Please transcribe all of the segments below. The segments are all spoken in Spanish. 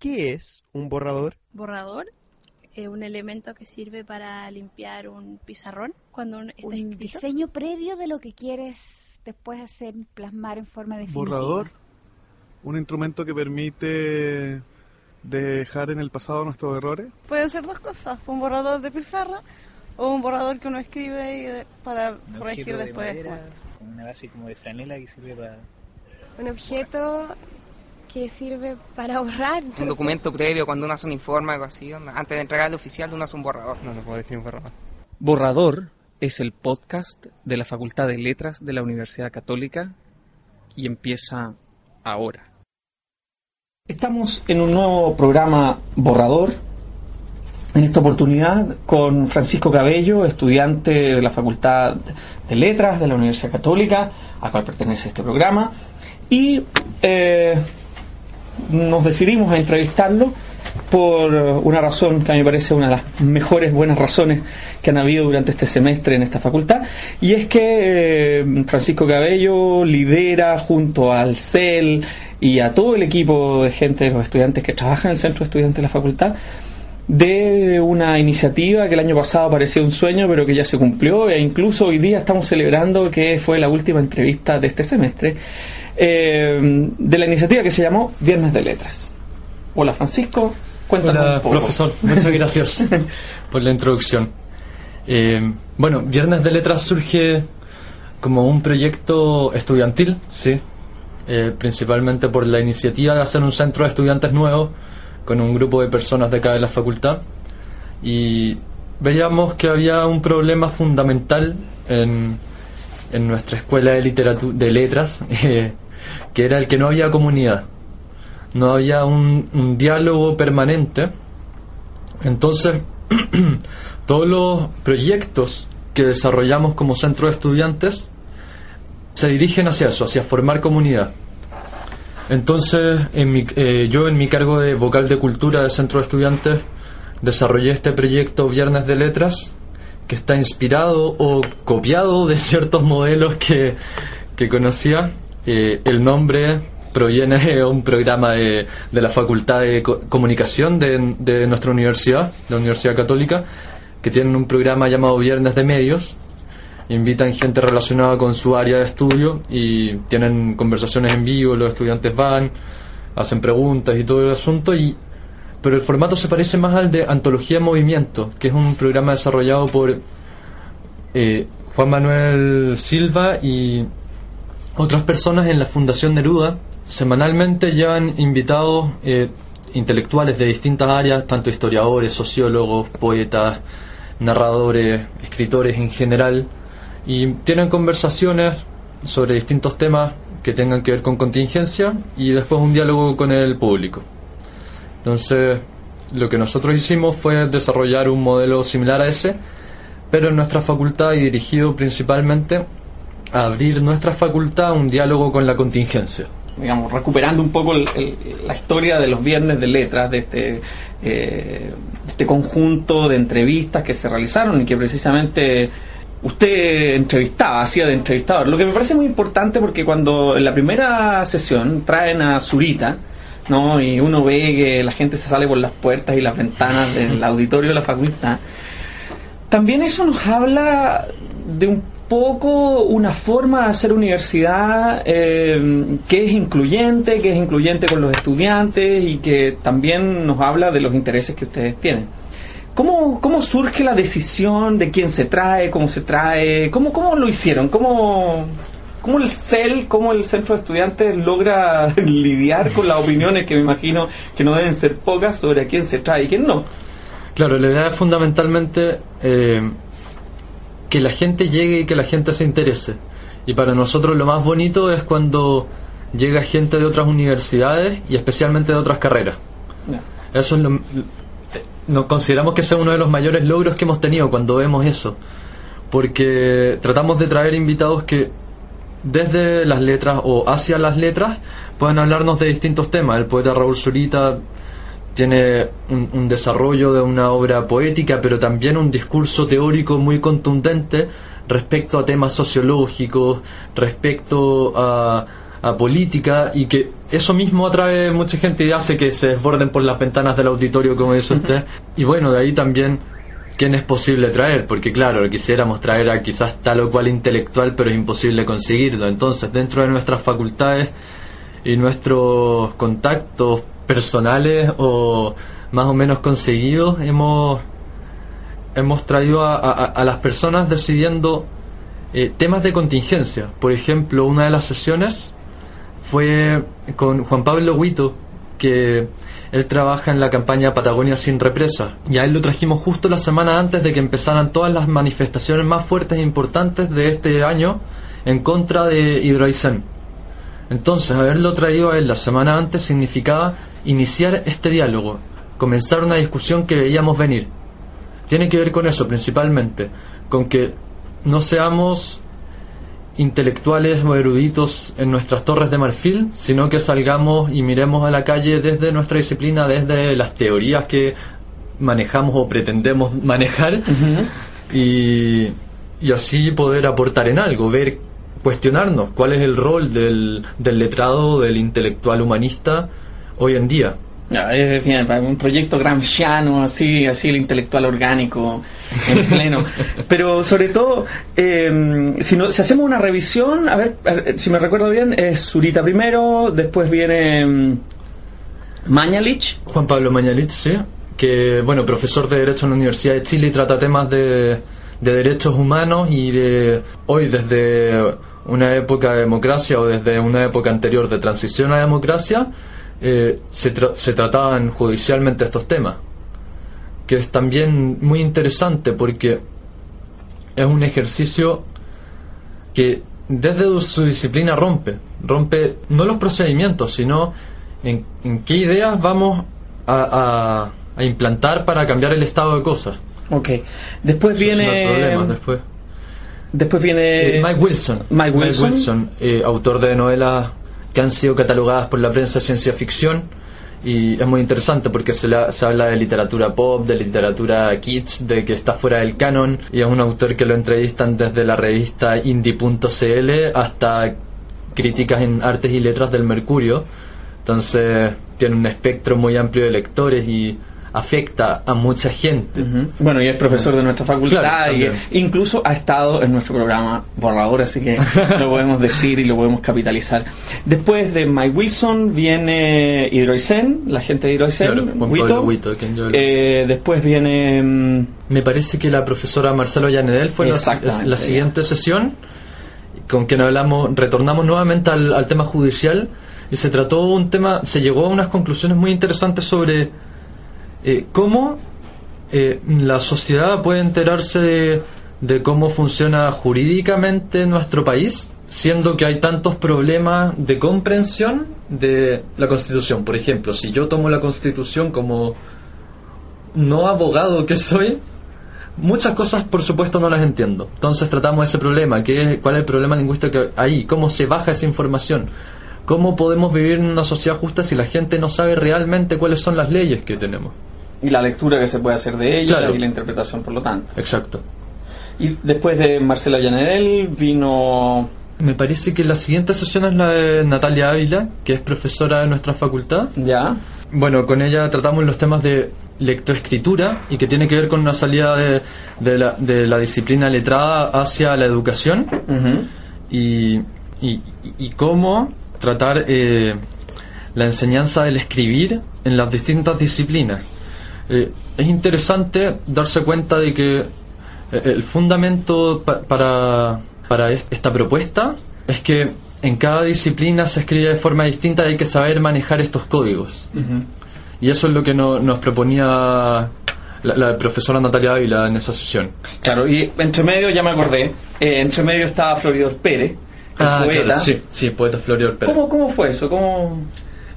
¿Qué es un borrador? Borrador es un elemento que sirve para limpiar un pizarrón cuando un, está un escrito. diseño previo de lo que quieres después hacer plasmar en forma definitiva. Borrador, un instrumento que permite dejar en el pasado nuestros errores. Pueden ser dos cosas, un borrador de pizarra o un borrador que uno escribe y de- para Un corregir objeto de después. madera, una base como de franela que sirve para... Un objeto que sirve para borrar. Un documento previo cuando uno hace un informe o algo así, antes de entregarle oficial uno hace un borrador. No, no puedo definir un borrador. Borrador es el podcast de la Facultad de Letras de la Universidad Católica y empieza ahora. Estamos en un nuevo programa Borrador. En esta oportunidad con Francisco Cabello, estudiante de la Facultad de Letras de la Universidad Católica, a cual pertenece este programa. Y eh, nos decidimos a entrevistarlo por una razón que a mí me parece una de las mejores buenas razones que han habido durante este semestre en esta facultad y es que eh, Francisco Cabello lidera junto al CEL y a todo el equipo de gente de los estudiantes que trabajan en el centro de estudiantes de la facultad de una iniciativa que el año pasado parecía un sueño pero que ya se cumplió e incluso hoy día estamos celebrando que fue la última entrevista de este semestre eh, de la iniciativa que se llamó Viernes de Letras. Hola Francisco, cuéntanos Hola, un poco. profesor. Muchas gracias por la introducción. Eh, bueno, Viernes de Letras surge como un proyecto estudiantil, sí, eh, principalmente por la iniciativa de hacer un centro de estudiantes nuevo con un grupo de personas de acá de la facultad y veíamos que había un problema fundamental en, en nuestra escuela de literatura de letras eh, que era el que no había comunidad no había un, diálogo permanente. Entonces, todos los proyectos que desarrollamos como centro de estudiantes se dirigen hacia eso, hacia formar comunidad. Entonces, eh, yo en mi cargo de vocal de cultura del centro de estudiantes desarrollé este proyecto Viernes de Letras, que está inspirado o copiado de ciertos modelos que, que conocía. Eh, el nombre proviene de un programa de, de la Facultad de Co- Comunicación de, de nuestra universidad, la Universidad Católica, que tienen un programa llamado Viernes de Medios. Invitan gente relacionada con su área de estudio y tienen conversaciones en vivo, los estudiantes van, hacen preguntas y todo el asunto, y, pero el formato se parece más al de Antología en Movimiento, que es un programa desarrollado por eh, Juan Manuel Silva y otras personas en la Fundación Neruda semanalmente llevan invitados eh, intelectuales de distintas áreas, tanto historiadores, sociólogos, poetas, narradores, escritores en general, y tienen conversaciones sobre distintos temas que tengan que ver con contingencia y después un diálogo con el público. Entonces, lo que nosotros hicimos fue desarrollar un modelo similar a ese, pero en nuestra facultad y dirigido principalmente abrir nuestra facultad a un diálogo con la contingencia. digamos, recuperando un poco el- el- la historia de los viernes de letras, de este, eh, este conjunto de entrevistas que se realizaron y que precisamente usted entrevistaba, hacía de entrevistador. Lo que me parece muy importante porque cuando en la primera sesión traen a Zurita, ¿no? y uno ve que la gente se sale por las puertas y las ventanas del auditorio de la facultad, también eso nos habla de un poco una forma de hacer universidad eh, que es incluyente, que es incluyente con los estudiantes y que también nos habla de los intereses que ustedes tienen. ¿Cómo, cómo surge la decisión de quién se trae, cómo se trae? ¿Cómo, cómo lo hicieron? ¿Cómo, ¿Cómo el CEL, cómo el Centro de Estudiantes logra lidiar con las opiniones que me imagino que no deben ser pocas sobre a quién se trae y quién no? Claro, la idea es fundamentalmente eh, que la gente llegue y que la gente se interese. Y para nosotros lo más bonito es cuando llega gente de otras universidades y especialmente de otras carreras. Eso es lo, nos consideramos que ese es uno de los mayores logros que hemos tenido cuando vemos eso. Porque tratamos de traer invitados que desde las letras o hacia las letras puedan hablarnos de distintos temas. El poeta Raúl Zurita tiene un, desarrollo de una obra poética, pero también un discurso teórico muy contundente respecto a temas sociológicos, respecto a, a política, y que eso mismo atrae mucha gente y hace que se desborden por las ventanas del auditorio, como dice usted. Y bueno, de ahí también quién es posible traer, porque claro, quisiéramos traer a quizás tal o cual intelectual, pero es imposible conseguirlo. Entonces, dentro de nuestras facultades y nuestros contactos personales o más o menos conseguidos, hemos, hemos traído a, las personas decidiendo eh, temas de contingencia. Por ejemplo, una de las sesiones fue con Juan Pablo Huito, que él trabaja en la campaña Patagonia sin represa. Y a él lo trajimos justo la semana antes de que empezaran todas las manifestaciones más fuertes e importantes de este año en contra de Hidroaicén. Entonces, haberlo traído a él la semana antes significaba iniciar este diálogo, comenzar una discusión que veíamos venir. Tiene que ver con eso principalmente, con que no seamos intelectuales o eruditos en nuestras torres de marfil, sino que salgamos y miremos a la calle desde nuestra disciplina, desde las teorías que manejamos o pretendemos manejar y, y así poder aportar en algo, ver, cuestionarnos cuál es el rol del, del letrado, del intelectual humanista hoy en día. es un proyecto gramsciano, así, así el intelectual orgánico en pleno. Pero sobre todo, em, si, no, si hacemos una revisión, a ver, si me recuerdo bien, es Zurita primero, después viene um, Mañalich. Juan Pablo Mañalich, sí, que, bueno, profesor de Derecho en la Universidad de Chile y trata temas de, de derechos humanos y de hoy desde una época de democracia o desde una época anterior de transición a democracia, eh, se, se trataban judicialmente estos temas, que es también muy interesante porque es un ejercicio que desde su disciplina rompe, rompe no los procedimientos, sino en, qué ideas vamos a, a, implantar para cambiar el estado de cosas. Ok, después viene... después. Después viene... Eh, Mike Wilson. Mike Wilson, eh, autor de novelas que han sido catalogadas por la prensa de ciencia ficción y es muy interesante porque se, se, habla de literatura pop, de literatura kids, de que está fuera del canon y es un autor que lo entrevistan desde la revista indie.cl hasta críticas en artes y letras del Mercurio. Entonces tiene un espectro muy amplio de lectores y afecta a mucha gente. Bueno, y es profesor de nuestra facultad y incluso ha estado en nuestro programa Borrador, así que lo podemos decir y lo podemos capitalizar. Después de Mike Wilson viene Hidroisen, la gente de Hidroisen, eh, después viene... Mm, Me parece que la profesora Marcelo Llanedel fue la, siguiente sesión con quien hablamos, retornamos nuevamente al, al tema judicial y se trató un tema, se llegó a unas conclusiones muy interesantes sobre eh, cómo eh, la sociedad puede enterarse de, cómo funciona jurídicamente nuestro país, siendo que hay tantos problemas de comprensión de la Constitución. Por ejemplo, si yo tomo la Constitución como no abogado que soy, muchas cosas por supuesto no las entiendo. Entonces tratamos ese problema, que es, cuál es el problema lingüístico ahí, cómo se baja esa información. ¿Cómo podemos vivir en una sociedad justa si la gente no sabe realmente cuáles son las leyes que tenemos? Y la lectura que se puede hacer de ella y la interpretación, por lo tanto. Exacto. Y después de Marcela Llanedel vino... Me parece que la siguiente sesión es la de Natalia Ávila, que es profesora de nuestra facultad. Ya. Bueno, con ella tratamos los temas de lectoescritura y que tiene que ver con una salida de, de, la, de la, disciplina letrada hacia la educación y, y, y, cómo tratar eh, la enseñanza del escribir en las distintas disciplinas. Eh, es interesante darse cuenta de que eh, el fundamento para, para esta propuesta es que en cada disciplina se escribe de forma distinta y hay que saber manejar estos códigos. Y eso es lo que no- nos proponía la, la profesora Natalia Ávila en esa sesión. Claro, y entre medio, ya me acordé, eh, entre medio estaba Floridor Pérez, Ah, poeta. claro, sí, sí, poeta Florior Pérez. ¿Cómo, ¿Cómo fue eso? ¿Cómo...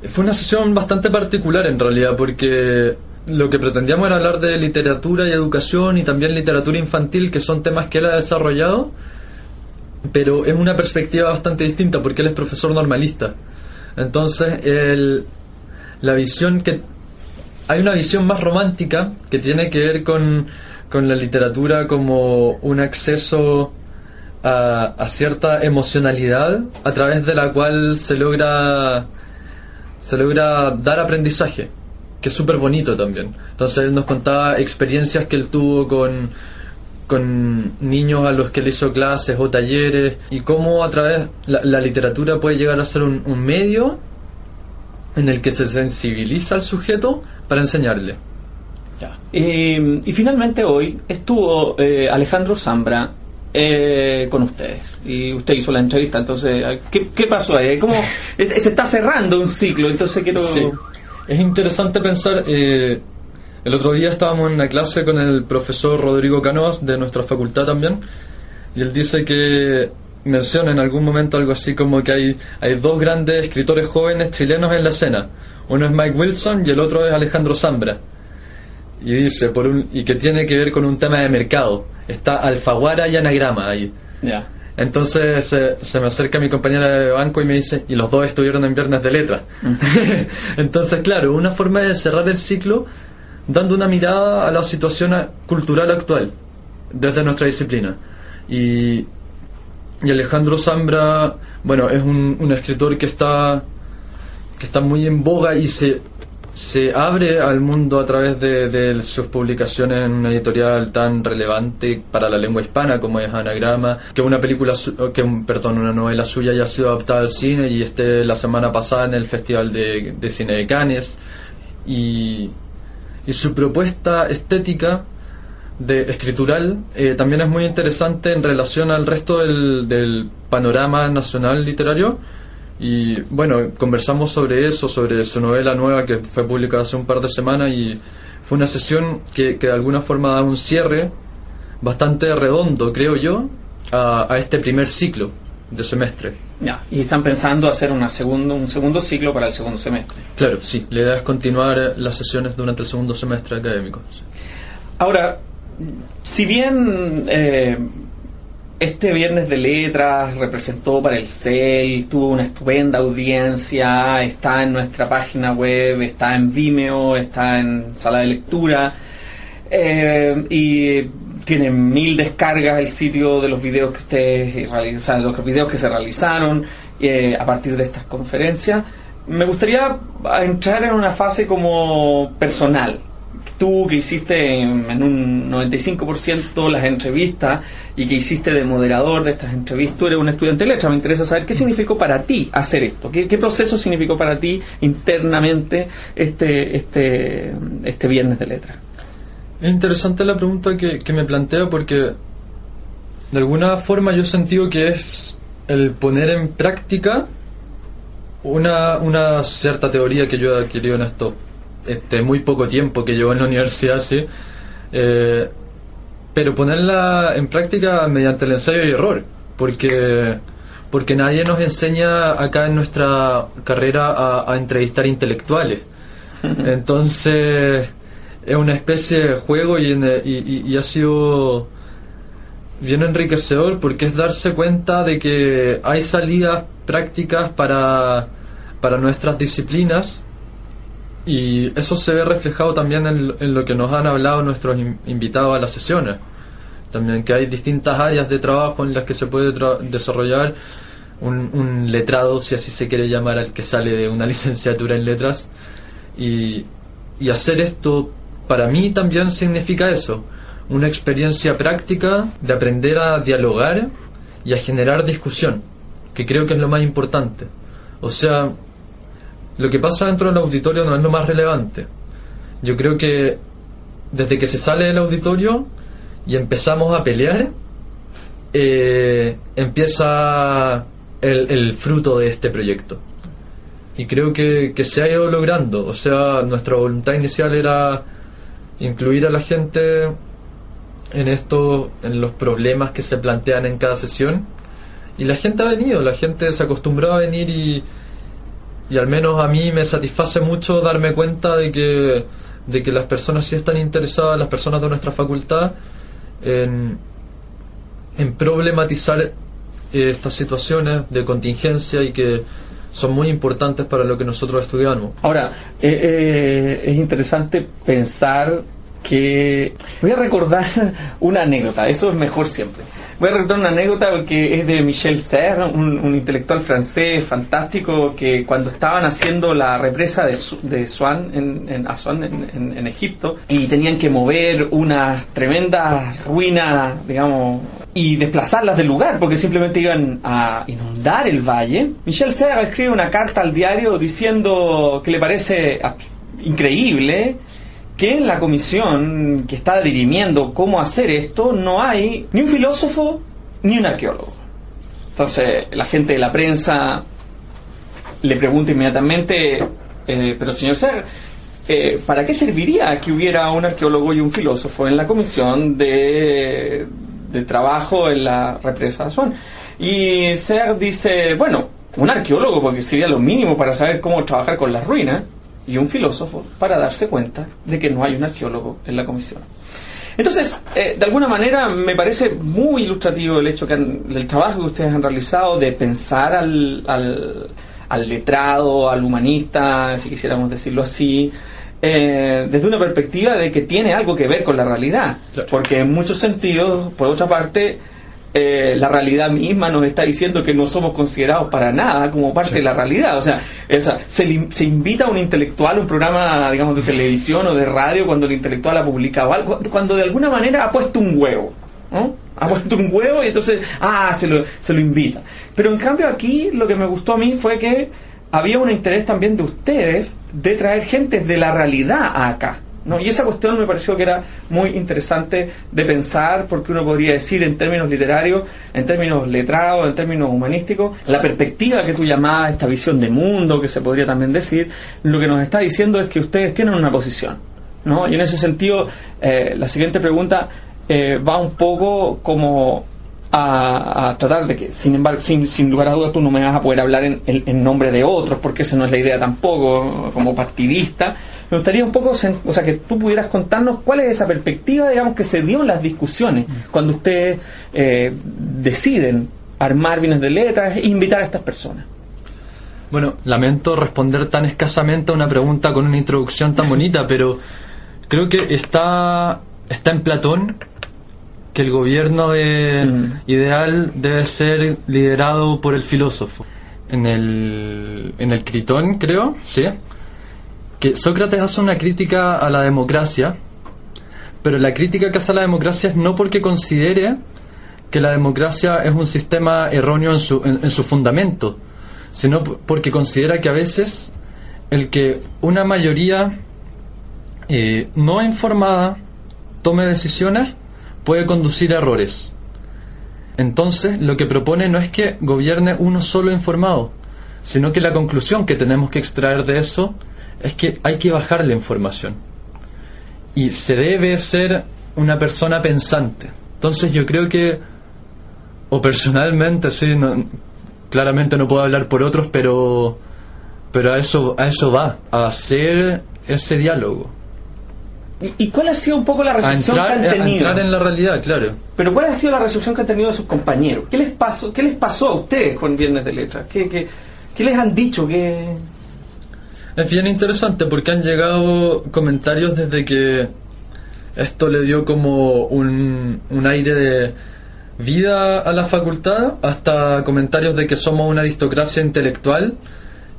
Fue una sesión bastante particular en realidad porque lo que pretendíamos era hablar de literatura y educación y también literatura infantil, que son temas que él ha desarrollado, pero es una perspectiva bastante distinta porque él es profesor normalista. Entonces, el- la visión que... Hay una visión más romántica que tiene que ver con, con la literatura como un acceso a, a cierta emocionalidad a través de la cual se logra se logra dar aprendizaje, que es súper bonito también. Entonces él nos contaba experiencias que él tuvo con, con niños a los que le hizo clases o talleres y cómo a través la, la literatura puede llegar a ser un, un medio en el que se sensibiliza al sujeto para enseñarle. Eh, y finalmente hoy estuvo eh, Alejandro Zambra eh, con ustedes y usted hizo la entrevista. Entonces, ¿qué, qué pasó ahí? ¿Cómo se está cerrando un ciclo? Entonces quiero. Sí. Es interesante pensar. eh, el otro día estábamos en una clase con el profesor Rodrigo Canoas de nuestra facultad también, y él dice que menciona en algún momento algo así como que hay, hay dos grandes escritores jóvenes chilenos en la escena. Uno es Mike Wilson y el otro es Alejandro Zambra. Y dice, por un, y que tiene que ver con un tema de mercado. Está Alfaguara y Anagrama ahí. Ya. Entonces se, se me acerca mi compañera de banco y me dice, y los dos estuvieron en Viernes de Letras. Entonces, claro, una forma de cerrar el ciclo dando una mirada a la situación cultural actual desde nuestra disciplina. Y, y Alejandro Zambra, bueno, es un, un escritor que está, que está muy en boga y se, se abre al mundo a través de, de sus publicaciones en una editorial tan relevante para la lengua hispana como es Anagrama, que una película, su- que perdón, una novela suya ya ha sido adaptada al cine y esté la semana pasada en el Festival de, de Cine de Cannes. Y, y su propuesta estética de escritural eh, también es muy interesante en relación al resto del, del panorama nacional literario y bueno, conversamos sobre eso, sobre su novela nueva que fue publicada hace un par de semanas y fue una sesión que, que de alguna forma da un cierre bastante redondo, creo yo, a, a este primer ciclo de semestre. Ya. Y están pensando hacer una segundo, un segundo ciclo para el segundo semestre. Claro, sí, la idea es continuar las sesiones durante el segundo semestre académico. sí. Ahora, si bien eh, este viernes de letras representó para el CEL, tuvo una estupenda audiencia, está en nuestra página web, está en Vimeo, está en sala de lectura eh, y tiene mil descargas el sitio de los videos que ustedes que se realizaron eh, a partir de estas conferencias. Me gustaría entrar en una fase como personal tú que hiciste en, un 95% las entrevistas y que hiciste de moderador de estas entrevistas, tú eres un estudiante de letras, me interesa saber qué significó para ti hacer esto, qué, qué proceso significó para ti internamente este, este, este viernes de letras. Es interesante la pregunta que, que me plantea porque de alguna forma yo he sentido que es el poner en práctica una, una cierta teoría que yo he adquirido en esto este muy poco tiempo que llevo en la universidad, sí. Eh, pero ponerla en práctica mediante el ensayo y error, porque porque nadie nos enseña acá en nuestra carrera a, a entrevistar intelectuales. Entonces es una especie de juego y, en- y- y- y ha sido bien enriquecedor porque es darse cuenta de que hay salidas prácticas para, para nuestras disciplinas y eso se ve reflejado también en, en lo que nos han hablado nuestros in- invitados a las sesiones. También que hay distintas áreas de trabajo en las que se puede desarrollar un, un letrado, si así se quiere llamar, al que sale de una licenciatura en letras. Y, y hacer esto para mí también significa eso, una experiencia práctica de aprender a dialogar y a generar discusión, que creo que es lo más importante. O sea, lo que pasa dentro del auditorio no es lo más relevante. Yo creo que desde que se sale del auditorio y empezamos a pelear, eh, empieza el, el fruto de este proyecto. Y creo que, que se ha ido logrando. O sea, nuestra voluntad inicial era incluir a la gente en esto, en los problemas que se plantean en cada sesión. Y la gente ha venido, la gente se acostumbró a venir y, y al menos a mí me satisface mucho darme cuenta de que, de que las personas sí están interesadas, las personas de nuestra facultad, en, en problematizar eh, estas situaciones de contingencia y que son muy importantes para lo que nosotros estudiamos. Ahora, eh, eh, es interesante pensar que... Voy a recordar una anécdota, eso es mejor siempre. Voy a recordar una anécdota que es de Michel Serre, un, intelectual francés fantástico que cuando estaban haciendo la represa de, de Swan en, en Aswan en, en- Egipto y tenían que mover unas tremendas ruinas, digamos, y desplazarlas del lugar porque simplemente iban a inundar el valle. Michel Serre escribe una carta al diario diciendo que le parece increíble que en la comisión que está dirimiendo cómo hacer esto no hay ni un filósofo ni un arqueólogo. Entonces la gente de la prensa le pregunta inmediatamente, eh, pero señor Ser, eh, ¿para qué serviría que hubiera un arqueólogo y un filósofo en la comisión de, trabajo en la represa de? Y Ser dice, bueno, un arqueólogo porque sería lo mínimo para saber cómo trabajar con las ruinas y un filósofo para darse cuenta de que no hay un arqueólogo en la comisión. Entonces, eh, de alguna manera me parece muy ilustrativo el hecho que han- el trabajo que ustedes han realizado de pensar al, al, al letrado, al humanista, si quisiéramos decirlo así, eh, desde una perspectiva de que tiene algo que ver con la realidad. Porque en muchos sentidos, por otra parte, eh, la realidad misma nos está diciendo que no somos considerados para nada como parte de la realidad. O sea, o sea, se, se invita a un intelectual a un programa, digamos, de televisión o de radio cuando el intelectual ha publicado algo, cuando de alguna manera ha puesto un huevo. ¿no? Ha puesto un huevo y entonces, ah, se lo, se lo invita. Pero en cambio aquí lo que me gustó a mí fue que había un interés también de ustedes de traer gente de la realidad acá. ¿No? Y esa cuestión me pareció que era muy interesante de pensar, porque uno podría decir en términos literarios, en términos letrados, en términos humanísticos, la perspectiva que tú llamabas, esta visión de mundo, que se podría también decir, lo que nos está diciendo es que ustedes tienen una posición. ¿no? Y en ese sentido, eh, la siguiente pregunta eh, va un poco como a, a tratar de que, sin embargo, sin, sin lugar a dudas, tú no me vas a poder hablar en, en- en nombre de otros, porque esa no es la idea tampoco, como partidista. Me gustaría un poco, o sea, que tú pudieras contarnos cuál es esa perspectiva, digamos, que se dio en las discusiones cuando ustedes eh, deciden armar bienes de letras e invitar a estas personas. Bueno, lamento responder tan escasamente a una pregunta con una introducción tan bonita, pero creo que está, está en Platón que el gobierno de- ideal debe ser liderado por el filósofo. En el, en el Critón, creo, sí, que Sócrates hace una crítica a la democracia, pero la crítica que hace a la democracia es no porque considere que la democracia es un sistema erróneo en su, en- en su fundamento, sino porque considera que a veces el que una mayoría eh, no informada tome decisiones puede conducir errores. Entonces, lo que propone no es que gobierne uno solo informado, sino que la conclusión que tenemos que extraer de eso es que hay que bajar la información. Y se debe ser una persona pensante. Entonces, yo creo que, o personalmente, sí, no- claramente no puedo hablar por otros, pero, pero a, eso, a eso va, a hacer ese diálogo. ¿Y, y cuál ha sido un poco la recepción entrar, que han tenido? entrar en la realidad, claro. Pero ¿cuál ha sido la recepción que han tenido de sus compañeros? ¿Qué les pasó, qué les pasó a ustedes con Viernes de Letras? ¿Qué, qué, qué les han dicho? ¿Qué... Es bien interesante porque han llegado comentarios desde que esto le dio como un, un aire de vida a la facultad hasta comentarios de que somos una aristocracia intelectual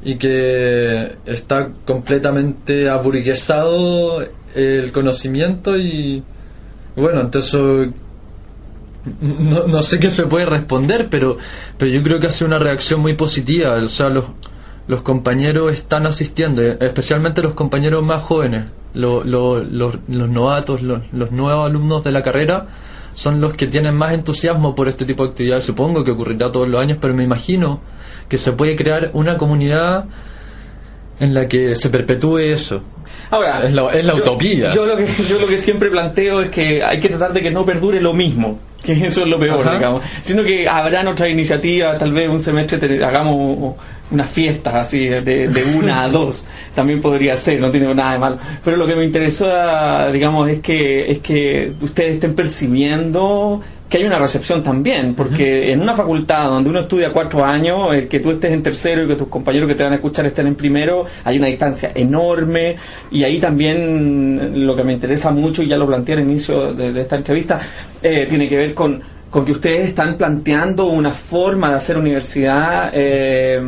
y que está completamente aburguesado el conocimiento y bueno, entonces no, no sé qué se puede responder, pero, pero yo creo que ha sido una reacción muy positiva. O sea, los, los compañeros están asistiendo, eh, especialmente los compañeros más jóvenes, lo- lo- los, los novatos, los, los nuevos alumnos de la carrera, son los que tienen más entusiasmo por este tipo de actividades. Supongo que ocurrirá todos los años, pero me imagino que se puede crear una comunidad en la que se perpetúe eso. Ahora, es la, es la yo- utopía. Yo lo, que, yo lo que siempre planteo es que hay que tratar de que no perdure lo mismo, que eso es lo peor, Ajá. digamos. Sino que habrán otras iniciativas, tal vez un semestre te- hagamos unas fiestas así, de, de una a dos, también podría ser, no tiene nada de malo. Pero lo que me interesó, digamos, es que, es que ustedes estén percibiendo que hay una recepción también, porque en una facultad donde uno estudia cuatro años, el que tú estés en tercero y que tus compañeros que te van a escuchar estén en primero, hay una distancia enorme y ahí también lo que me interesa mucho, y ya lo planteé al inicio de, de esta entrevista, eh, tiene que ver con, con que ustedes están planteando una forma de hacer universidad eh,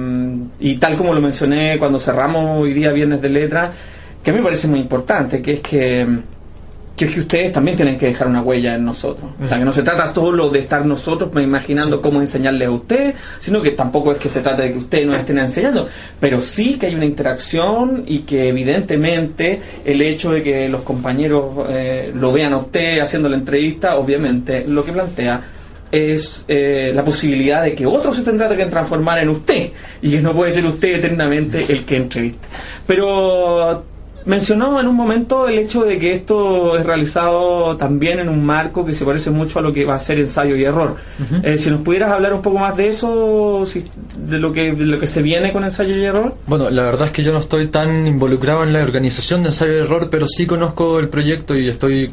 y tal como lo mencioné cuando cerramos hoy día Viernes de Letras, que a mí me parece muy importante, que es que que es que ustedes también tienen que dejar una huella en nosotros. O sea, que no se trata solo de estar nosotros imaginando cómo enseñarles a ustedes, sino que tampoco es que se trate de que ustedes nos estén enseñando, pero sí que hay una interacción y que evidentemente el hecho de que los compañeros eh, lo vean a usted haciendo la entrevista, obviamente lo que plantea es eh, la posibilidad de que otro se tendrá que transformar en usted y que no puede ser usted eternamente el que entreviste. Pero mencionó en un momento el hecho de que esto es realizado también en un marco que se parece mucho a lo que va a ser ensayo y error. Eh, si nos pudieras hablar un poco más de eso, si- de lo que de lo que se viene con ensayo y error. Bueno, la verdad es que yo no estoy tan involucrado en la organización de ensayo de error, pero sí conozco el proyecto y estoy,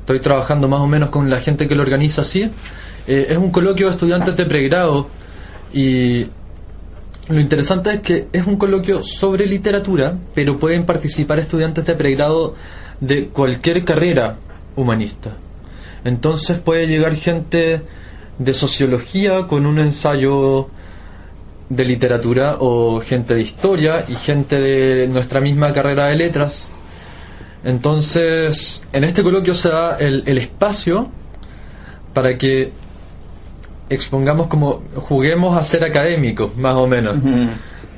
estoy trabajando más o menos con la gente que lo organiza así. Eh, es un coloquio de estudiantes de pregrado y lo interesante es que es un coloquio sobre literatura, pero pueden participar estudiantes de pregrado de cualquier carrera humanista. Entonces puede llegar gente de sociología con un ensayo de literatura o gente de historia y gente de nuestra misma carrera de letras. Entonces, en este coloquio se da el, el espacio para que expongamos como juguemos a ser académicos, más o menos.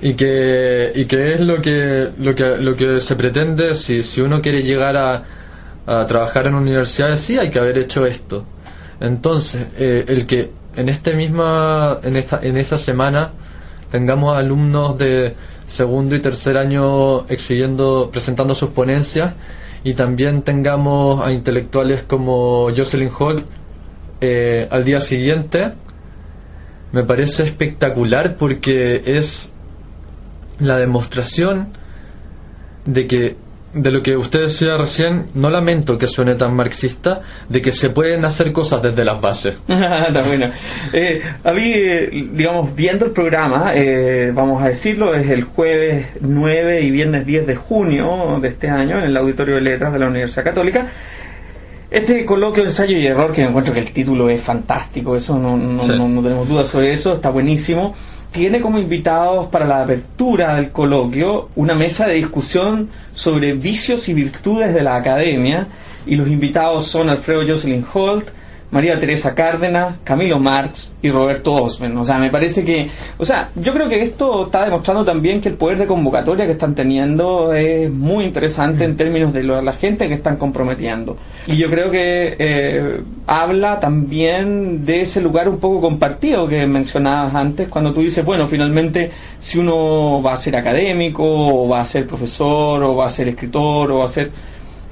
Y que, y que es lo que, lo que, lo que se pretende si, si uno quiere llegar a, a trabajar en universidades, sí hay que haber hecho esto. Entonces, eh, el que en este misma, en esta, en esa semana tengamos alumnos de segundo y tercer año exhibiendo, presentando sus ponencias y también tengamos a intelectuales como Jocelyn Holt eh, al día siguiente me parece espectacular porque es la demostración de que de lo que usted decía recién, no lamento que suene tan marxista, de que se pueden hacer cosas desde las bases. Está bueno. Eh, a mí, eh, digamos, viendo el programa, eh, vamos a decirlo, es el jueves 9 y viernes 10 de junio de este año en el Auditorio de Letras de la Universidad Católica. Este coloquio ensayo y error, que encuentro que el título es fantástico, eso no, no, Sí. no- no tenemos dudas sobre eso, está buenísimo. Tiene como invitados para la apertura del coloquio una mesa de discusión sobre vicios y virtudes de la academia, y los invitados son Alfredo Jocelyn Holt, María Teresa Cárdenas, Camilo Marx y Roberto Osmen. O sea, me parece que, o sea, yo creo que esto está demostrando también que el poder de convocatoria que están teniendo es muy interesante en términos de lo- la gente que están comprometiendo. Y yo creo que eh, habla también de ese lugar un poco compartido que mencionabas antes, cuando tú dices, bueno, finalmente, si uno va a ser académico, o va a ser profesor, o va a ser escritor, o va a ser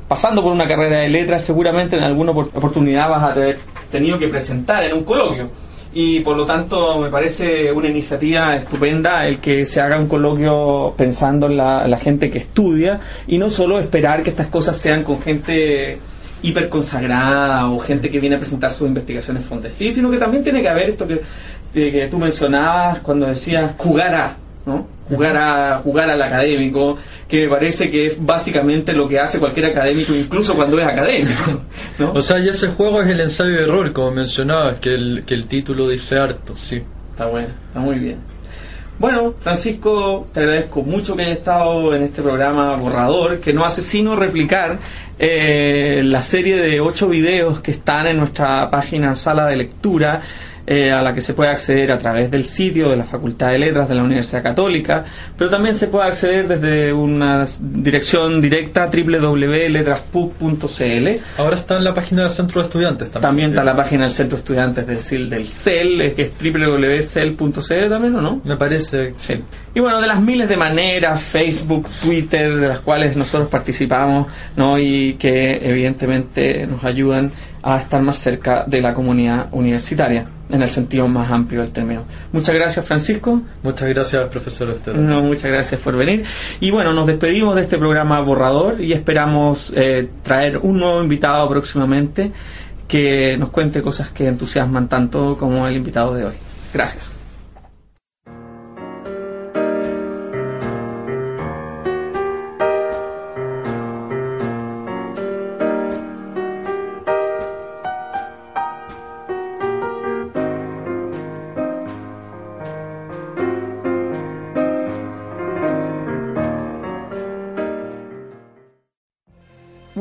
pasando por una carrera de letras, seguramente en alguna opor- oportunidad vas a haber tenido que presentar en un coloquio. Y por lo tanto me parece una iniciativa estupenda el que se haga un coloquio pensando en la, en la gente que estudia y no solo esperar que estas cosas sean con gente hiper consagrada o gente que viene a presentar sus investigaciones fondes, sí, sino que también tiene que haber esto que, que tú mencionabas cuando decías jugar ¿no? Jugar a jugar al académico, que me parece que es básicamente lo que hace cualquier académico, incluso cuando es académico, ¿no? O sea, y ese juego es el ensayo de error, como mencionabas, que el, que el título dice harto, sí. Está bueno, está muy bien. Bueno, Francisco, te agradezco mucho que hayas estado en este programa borrador, que no hace sino replicar eh, la serie de ocho videos que están en nuestra página sala de lectura, eh, a la que se puede acceder a través del sitio de la Facultad de Letras de la Universidad Católica, pero también se puede acceder desde una dirección directa www.letraspub.cl. Ahora está en la página del Centro de Estudiantes también. También está en la página del Centro de Estudiantes del, del CEL, que es www.cel.cl también, ¿o no? Me parece. Sí. Y bueno, de las miles de maneras, Facebook, Twitter, de las cuales nosotros participamos, ¿no? Y que evidentemente nos ayudan a estar más cerca de la comunidad universitaria, en el sentido más amplio del término. Muchas gracias, Francisco. Muchas gracias, profesor Esteban. No, muchas gracias por venir. Y bueno, nos despedimos de este programa Borrador y esperamos eh, traer un nuevo invitado próximamente que nos cuente cosas que entusiasman tanto como el invitado de hoy. Gracias.